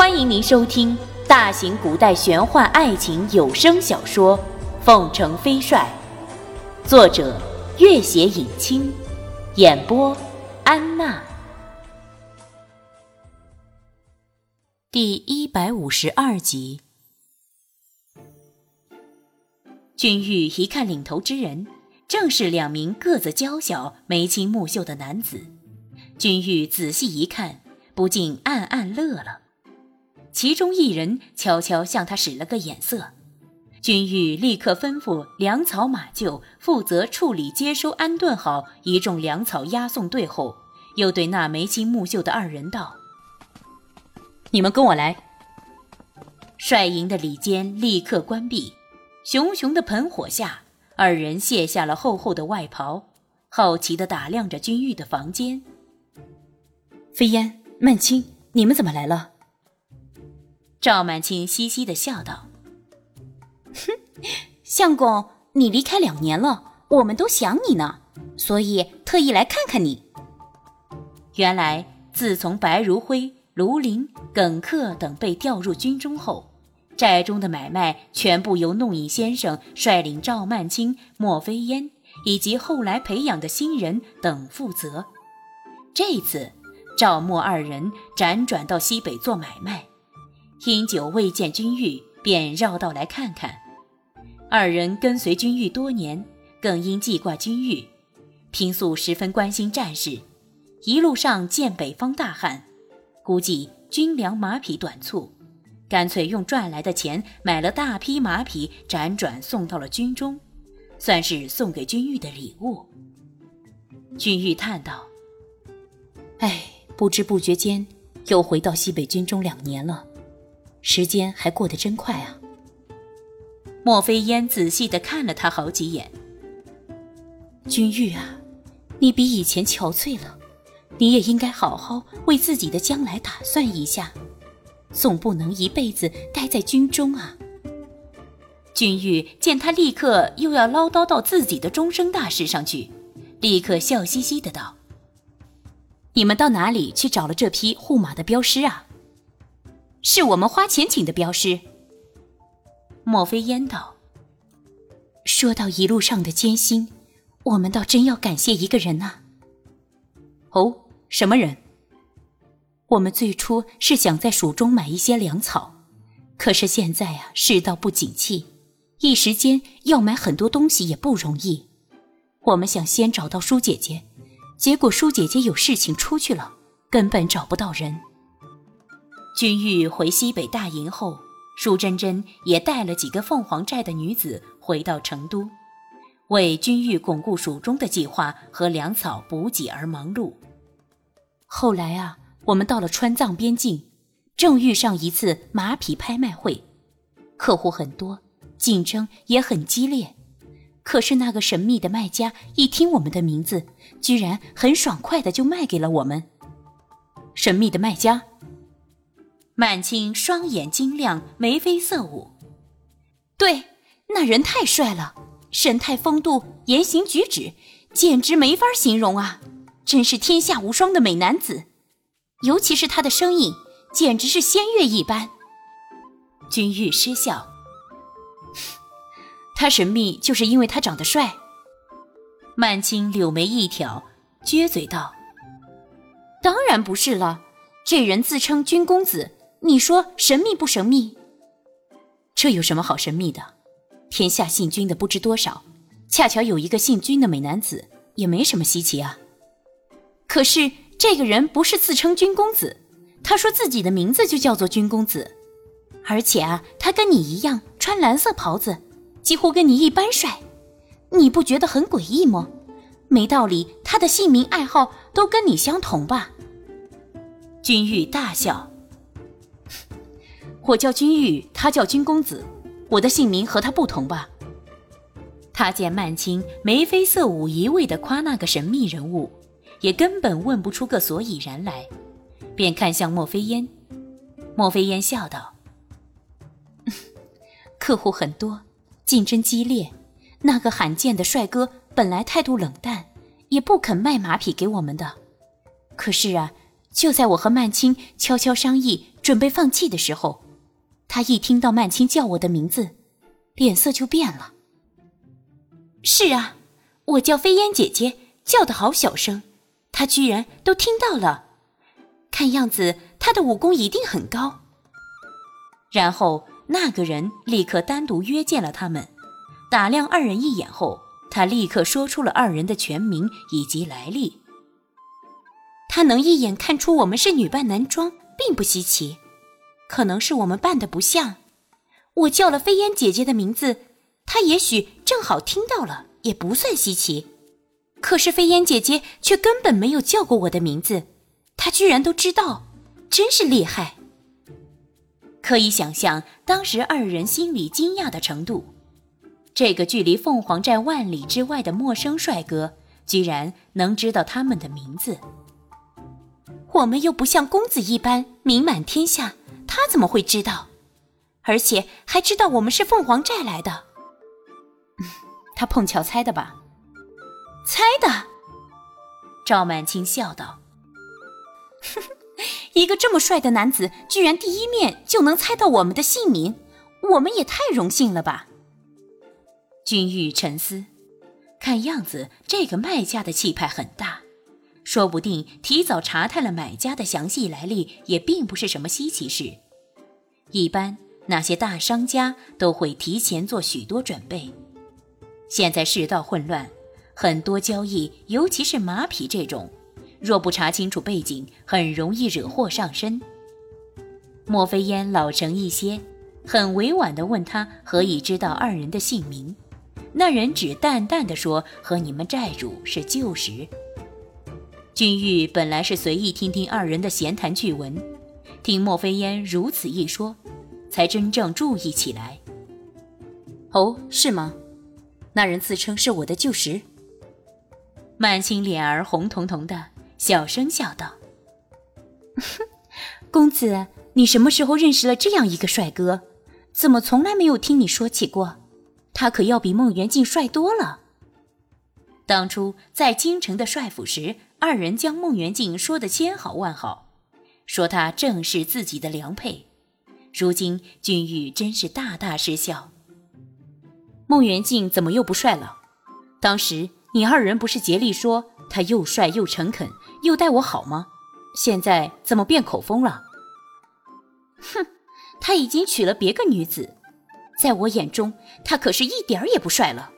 欢迎您收听大型古代玄幻爱情有声小说《凤城飞帅》，作者：月写影清，演播：安娜。第一百五十二集，君玉一看领头之人，正是两名个子娇小、眉清目秀的男子。君玉仔细一看，不禁暗暗乐了。其中一人悄悄向他使了个眼色，君玉立刻吩咐粮草马厩负责处理、接收、安顿好一众粮草押送队后，又对那眉清目秀的二人道：“你们跟我来。”帅营的里间立刻关闭，熊熊的盆火下，二人卸下了厚厚的外袍，好奇地打量着君玉的房间。飞烟、曼青，你们怎么来了？赵满清嘻嘻的笑道：“哼，相公，你离开两年了，我们都想你呢，所以特意来看看你。”原来，自从白如辉、卢林、耿克等被调入军中后，寨中的买卖全部由弄影先生率领赵曼青、莫非烟以及后来培养的新人等负责。这次，赵莫二人辗转到西北做买卖。因久未见君玉，便绕道来看看。二人跟随君玉多年，更因记挂君玉，平素十分关心战事。一路上见北方大旱，估计军粮马匹短促，干脆用赚来的钱买了大批马匹，辗转送到了军中，算是送给君玉的礼物。君玉叹道：“哎，不知不觉间又回到西北军中两年了。”时间还过得真快啊！莫非烟仔细的看了他好几眼。君玉啊，你比以前憔悴了，你也应该好好为自己的将来打算一下，总不能一辈子待在军中啊。君玉见他立刻又要唠叨到自己的终生大事上去，立刻笑嘻嘻的道：“你们到哪里去找了这批护马的镖师啊？”是我们花钱请的镖师。莫非烟道。说到一路上的艰辛，我们倒真要感谢一个人呐。哦，什么人？我们最初是想在蜀中买一些粮草，可是现在啊，世道不景气，一时间要买很多东西也不容易。我们想先找到舒姐姐，结果舒姐姐有事情出去了，根本找不到人。君玉回西北大营后，舒珍珍也带了几个凤凰寨的女子回到成都，为君玉巩固蜀中的计划和粮草补给而忙碌。后来啊，我们到了川藏边境，正遇上一次马匹拍卖会，客户很多，竞争也很激烈。可是那个神秘的卖家一听我们的名字，居然很爽快的就卖给了我们。神秘的卖家。满清双眼晶亮，眉飞色舞。对，那人太帅了，神态风度，言行举止，简直没法形容啊！真是天下无双的美男子。尤其是他的声音，简直是仙乐一般。君玉失笑。他神秘，就是因为他长得帅。曼青柳眉一挑，撅嘴道：“当然不是了，这人自称君公子。”你说神秘不神秘？这有什么好神秘的？天下姓君的不知多少，恰巧有一个姓君的美男子，也没什么稀奇啊。可是这个人不是自称君公子，他说自己的名字就叫做君公子，而且啊，他跟你一样穿蓝色袍子，几乎跟你一般帅，你不觉得很诡异吗？没道理，他的姓名爱好都跟你相同吧？君玉大笑。我叫君玉，他叫君公子，我的姓名和他不同吧？他见曼青眉飞色舞，一味的夸那个神秘人物，也根本问不出个所以然来，便看向莫非烟。莫非烟笑道：“ 客户很多，竞争激烈。那个罕见的帅哥本来态度冷淡，也不肯卖马匹给我们的。可是啊。”就在我和曼青悄悄商议准备放弃的时候，他一听到曼青叫我的名字，脸色就变了。是啊，我叫飞烟姐姐，叫的好小声，他居然都听到了。看样子他的武功一定很高。然后那个人立刻单独约见了他们，打量二人一眼后，他立刻说出了二人的全名以及来历。他能一眼看出我们是女扮男装，并不稀奇，可能是我们扮的不像。我叫了飞烟姐姐的名字，她也许正好听到了，也不算稀奇。可是飞烟姐姐却根本没有叫过我的名字。她居然都知道，真是厉害。可以想象当时二人心里惊讶的程度。这个距离凤凰寨万里之外的陌生帅哥，居然能知道他们的名字。我们又不像公子一般名满天下，他怎么会知道？而且还知道我们是凤凰寨来的。他碰巧猜的吧？猜的。赵满清笑道。一个这么帅的男子，居然第一面就能猜到我们的姓名，我们也太荣幸了吧！君玉沉思，看样子这个卖家的气派很大，说不定提早查探了买家的详细来历，也并不是什么稀奇事。一般那些大商家都会提前做许多准备。现在世道混乱，很多交易，尤其是马匹这种。若不查清楚背景，很容易惹祸上身。莫非烟老成一些，很委婉地问他何以知道二人的姓名。那人只淡淡的说：“和你们债主是旧识。”君玉本来是随意听听二人的闲谈趣闻，听莫非烟如此一说，才真正注意起来。哦，是吗？那人自称是我的旧识。满清脸儿红彤彤的。小声笑道：“ 公子，你什么时候认识了这样一个帅哥？怎么从来没有听你说起过？他可要比孟元敬帅多了。当初在京城的帅府时，二人将孟元敬说的千好万好，说他正是自己的良配。如今君玉真是大大失笑。孟元敬怎么又不帅了？当时你二人不是竭力说他又帅又诚恳？”又待我好吗？现在怎么变口风了？哼，他已经娶了别个女子，在我眼中，他可是一点儿也不帅了，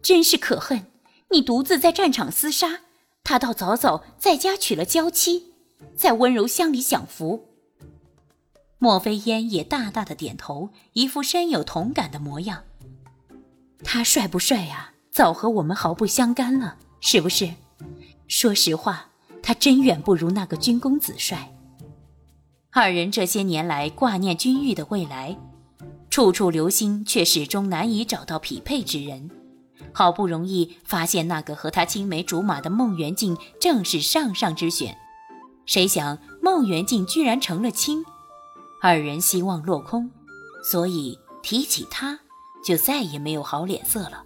真是可恨！你独自在战场厮杀，他倒早早在家娶了娇妻，在温柔乡里享福。莫非烟也大大的点头，一副深有同感的模样。他帅不帅呀？早和我们毫不相干了，是不是？说实话。他真远不如那个军公子帅。二人这些年来挂念君玉的未来，处处留心，却始终难以找到匹配之人。好不容易发现那个和他青梅竹马的孟元敬，正是上上之选。谁想孟元敬居然成了亲，二人希望落空，所以提起他，就再也没有好脸色了。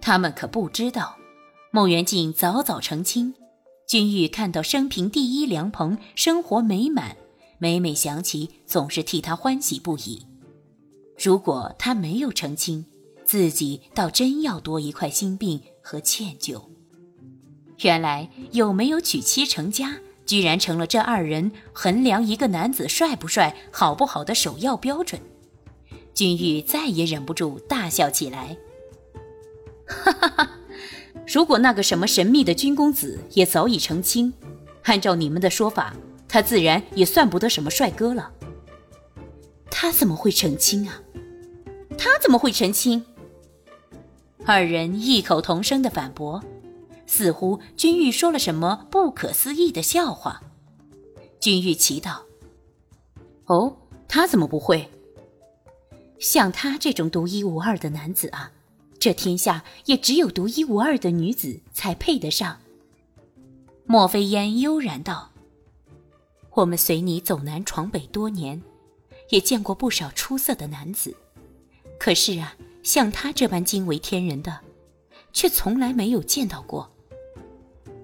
他们可不知道，孟元敬早早成亲。君玉看到生平第一良朋，生活美满，每每想起，总是替他欢喜不已。如果他没有成亲，自己倒真要多一块心病和歉疚。原来有没有娶妻成家，居然成了这二人衡量一个男子帅不帅、好不好的首要标准。君玉再也忍不住大笑起来，哈哈哈。如果那个什么神秘的君公子也早已成亲，按照你们的说法，他自然也算不得什么帅哥了。他怎么会成亲啊？他怎么会成亲？二人异口同声的反驳，似乎君玉说了什么不可思议的笑话。君玉奇道：“哦，他怎么不会？像他这种独一无二的男子啊！”这天下也只有独一无二的女子才配得上。莫非烟悠然道：“我们随你走南闯北多年，也见过不少出色的男子，可是啊，像他这般惊为天人的，却从来没有见到过。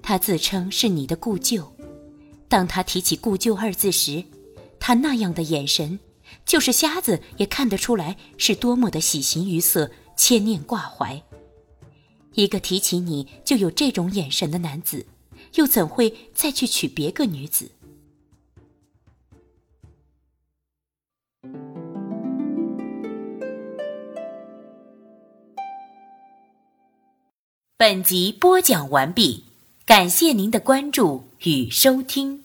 他自称是你的故旧，当他提起故旧二字时，他那样的眼神，就是瞎子也看得出来是多么的喜形于色、牵念挂怀。一个提起你就有这种眼神的男子，又怎会再去娶别个女子？本集播讲完毕，感谢您的关注与收听。